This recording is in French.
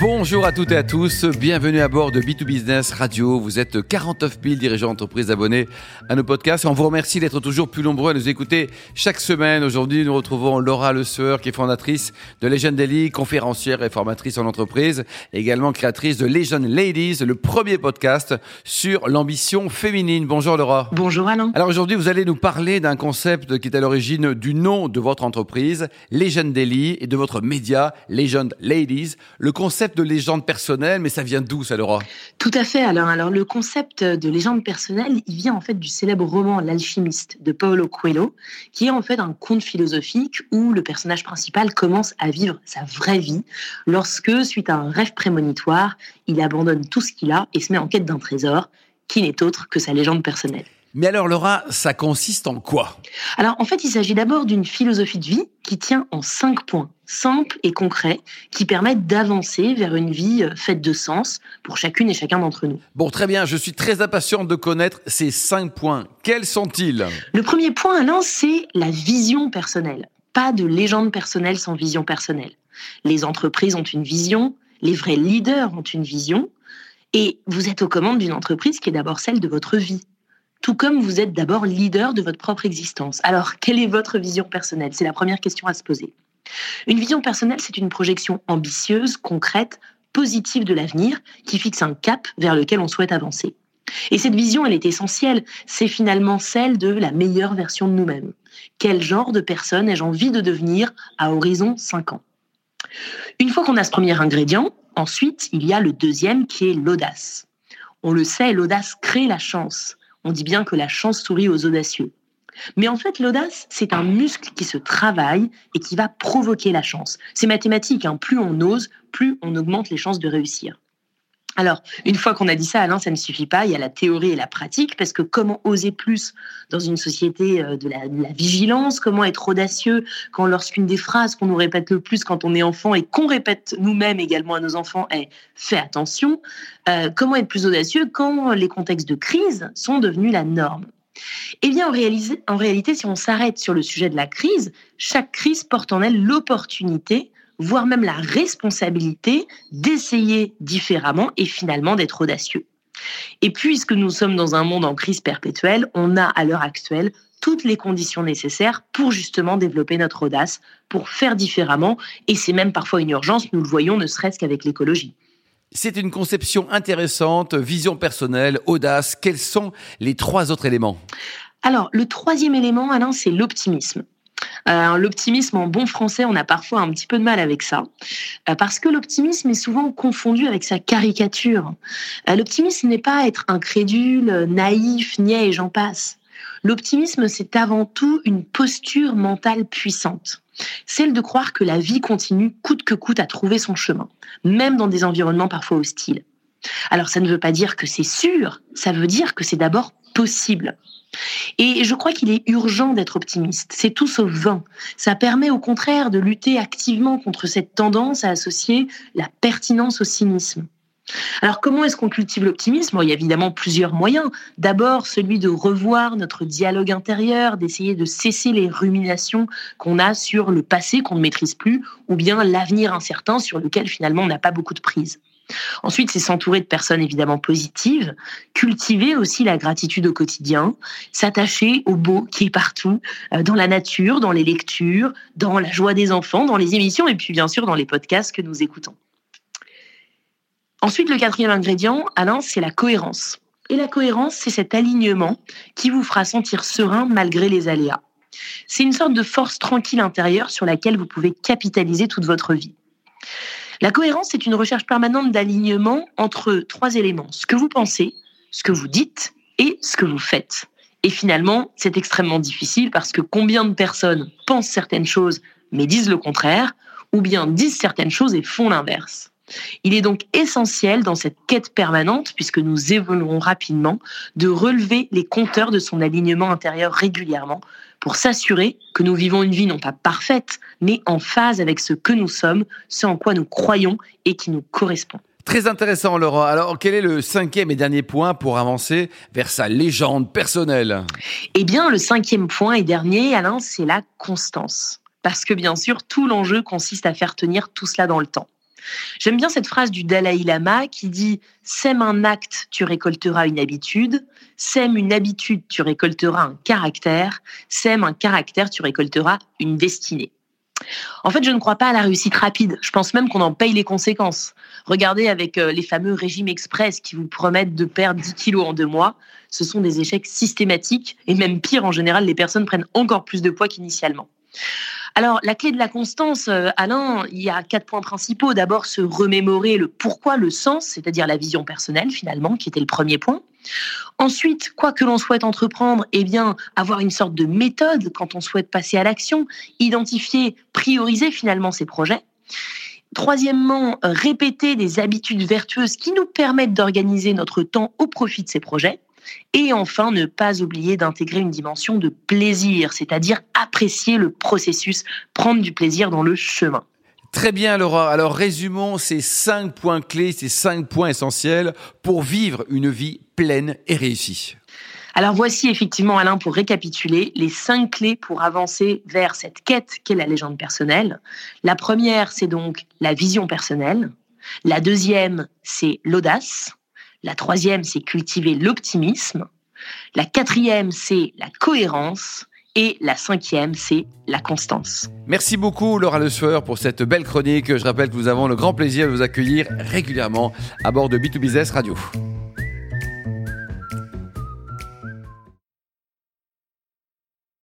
Bonjour à toutes et à tous, bienvenue à bord de B2Business Radio. Vous êtes 49 000 dirigeants d'entreprise abonnés à nos podcasts et on vous remercie d'être toujours plus nombreux à nous écouter chaque semaine. Aujourd'hui, nous retrouvons Laura Le Sueur qui est fondatrice de Legend Daily, conférencière et formatrice en entreprise, également créatrice de Legend Ladies, le premier podcast sur l'ambition féminine. Bonjour Laura. Bonjour Alain. Alors aujourd'hui, vous allez nous parler d'un concept qui est à l'origine du nom de votre entreprise, Legend Daily, et de votre média, Legend Ladies. Le concept de légende personnelle, mais ça vient d'où ça, Laura? Tout à fait, Alain. Alors, le concept de légende personnelle, il vient en fait du célèbre roman L'alchimiste de Paulo Coelho, qui est en fait un conte philosophique où le personnage principal commence à vivre sa vraie vie lorsque, suite à un rêve prémonitoire, il abandonne tout ce qu'il a et se met en quête d'un trésor qui n'est autre que sa légende personnelle. Mais alors Laura, ça consiste en quoi? Alors en fait, il s'agit d'abord d'une philosophie de vie qui tient en cinq points simples et concrets qui permettent d'avancer vers une vie euh, faite de sens pour chacune et chacun d'entre nous. Bon, très bien, je suis très impatient de connaître ces cinq points. Quels sont-ils? Le premier point, Alain, c'est la vision personnelle. Pas de légende personnelle sans vision personnelle. Les entreprises ont une vision, les vrais leaders ont une vision, et vous êtes aux commandes d'une entreprise qui est d'abord celle de votre vie tout comme vous êtes d'abord leader de votre propre existence. Alors, quelle est votre vision personnelle? C'est la première question à se poser. Une vision personnelle, c'est une projection ambitieuse, concrète, positive de l'avenir, qui fixe un cap vers lequel on souhaite avancer. Et cette vision, elle est essentielle. C'est finalement celle de la meilleure version de nous-mêmes. Quel genre de personne ai-je envie de devenir à horizon 5 ans? Une fois qu'on a ce premier ingrédient, ensuite, il y a le deuxième qui est l'audace. On le sait, l'audace crée la chance. On dit bien que la chance sourit aux audacieux. Mais en fait, l'audace, c'est un muscle qui se travaille et qui va provoquer la chance. C'est mathématique, hein. plus on ose, plus on augmente les chances de réussir. Alors, une fois qu'on a dit ça, Alain, ça ne suffit pas. Il y a la théorie et la pratique, parce que comment oser plus dans une société euh, de la, vigilance? Comment être audacieux quand lorsqu'une des phrases qu'on nous répète le plus quand on est enfant et qu'on répète nous-mêmes également à nos enfants est « fais attention euh, Comment être plus audacieux quand les contextes de crise sont devenus la norme? Eh bien, en réalité, si on s'arrête sur le sujet de la crise, chaque crise porte en elle l'opportunité voire même la responsabilité d'essayer différemment et finalement d'être audacieux. Et puisque nous sommes dans un monde en crise perpétuelle, on a à l'heure actuelle toutes les conditions nécessaires pour justement développer notre audace, pour faire différemment, et c'est même parfois une urgence, nous le voyons ne serait-ce qu'avec l'écologie. C'est une conception intéressante, vision personnelle, audace. Quels sont les trois autres éléments? Alors, le troisième élément, Alain, c'est l'optimisme. Euh, l'optimisme en bon français, on a parfois un petit peu de mal avec ça, euh, parce que l'optimisme est souvent confondu avec sa caricature. Euh, l'optimisme n'est pas être incrédule, naïf, niais et j'en passe. L'optimisme, c'est avant tout une posture mentale puissante. Celle de croire que la vie continue coûte que coûte à trouver son chemin, même dans des environnements parfois hostiles. Alors ça ne veut pas dire que c'est sûr, ça veut dire que c'est d'abord possible. Et je crois qu'il est urgent d'être optimiste. C'est tout sauf vain. Ça permet au contraire de lutter activement contre cette tendance à associer la pertinence au cynisme. Alors comment est-ce qu'on cultive l'optimisme? Il y a évidemment plusieurs moyens. D'abord celui de revoir notre dialogue intérieur, d'essayer de cesser les ruminations qu'on a sur le passé qu'on ne maîtrise plus, ou bien l'avenir incertain sur lequel finalement on n'a pas beaucoup de prise. Ensuite, c'est s'entourer de personnes évidemment positives, cultiver aussi la gratitude au quotidien, s'attacher au beau qui est partout, euh, dans la nature, dans les lectures, dans la joie des enfants, dans les émissions et puis bien sûr dans les podcasts que nous écoutons. Ensuite, le quatrième ingrédient, Alain, c'est la cohérence. Et la cohérence, c'est cet alignement qui vous fera sentir serein malgré les aléas. C'est une sorte de force tranquille intérieure sur laquelle vous pouvez capitaliser toute votre vie. La cohérence, c'est une recherche permanente d'alignement entre trois éléments. Ce que vous pensez, ce que vous dites et ce que vous faites. Et finalement, c'est extrêmement difficile parce que combien de personnes pensent certaines choses mais disent le contraire, ou bien disent certaines choses et font l'inverse. Il est donc essentiel dans cette quête permanente, puisque nous évoluons rapidement, de relever les compteurs de son alignement intérieur régulièrement pour s'assurer que nous vivons une vie non pas parfaite, mais en phase avec ce que nous sommes, ce en quoi nous croyons et qui nous correspond. Très intéressant, Laurent. Alors, quel est le cinquième et dernier point pour avancer vers sa légende personnelle? Eh bien, le cinquième point et dernier, Alain, c'est la constance. Parce que bien sûr, tout l'enjeu consiste à faire tenir tout cela dans le temps. J'aime bien cette phrase du Dalai Lama qui dit Sème un acte, tu récolteras une habitude. Sème une habitude, tu récolteras un caractère. Sème un caractère, tu récolteras une destinée. En fait, je ne crois pas à la réussite rapide. Je pense même qu'on en paye les conséquences. Regardez avec euh, les fameux régimes express qui vous promettent de perdre 10 kilos en deux mois. Ce sont des échecs systématiques et même pire, en général, les personnes prennent encore plus de poids qu'initialement. Alors, la clé de la constance, euh, Alain, il y a quatre points principaux. D'abord, se remémorer le pourquoi, le sens, c'est-à-dire la vision personnelle, finalement, qui était le premier point. Ensuite, quoi que l'on souhaite entreprendre, eh bien, avoir une sorte de méthode quand on souhaite passer à l'action, identifier, prioriser finalement ses projets. Troisièmement, répéter des habitudes vertueuses qui nous permettent d'organiser notre temps au profit de ces projets. Et enfin, ne pas oublier d'intégrer une dimension de plaisir, c'est-à-dire apprécier le processus, prendre du plaisir dans le chemin. Très bien, Laura. Alors, résumons ces cinq points clés, ces cinq points essentiels pour vivre une vie pleine et réussie. Alors voici effectivement, Alain, pour récapituler, les cinq clés pour avancer vers cette quête qu'est la légende personnelle. La première, c'est donc la vision personnelle. La deuxième, c'est l'audace. La troisième, c'est cultiver l'optimisme. La quatrième, c'est la cohérence. Et la cinquième, c'est la constance. Merci beaucoup Laura Le Sueur pour cette belle chronique. Je rappelle que nous avons le grand plaisir de vous accueillir régulièrement à bord de B2Business Radio.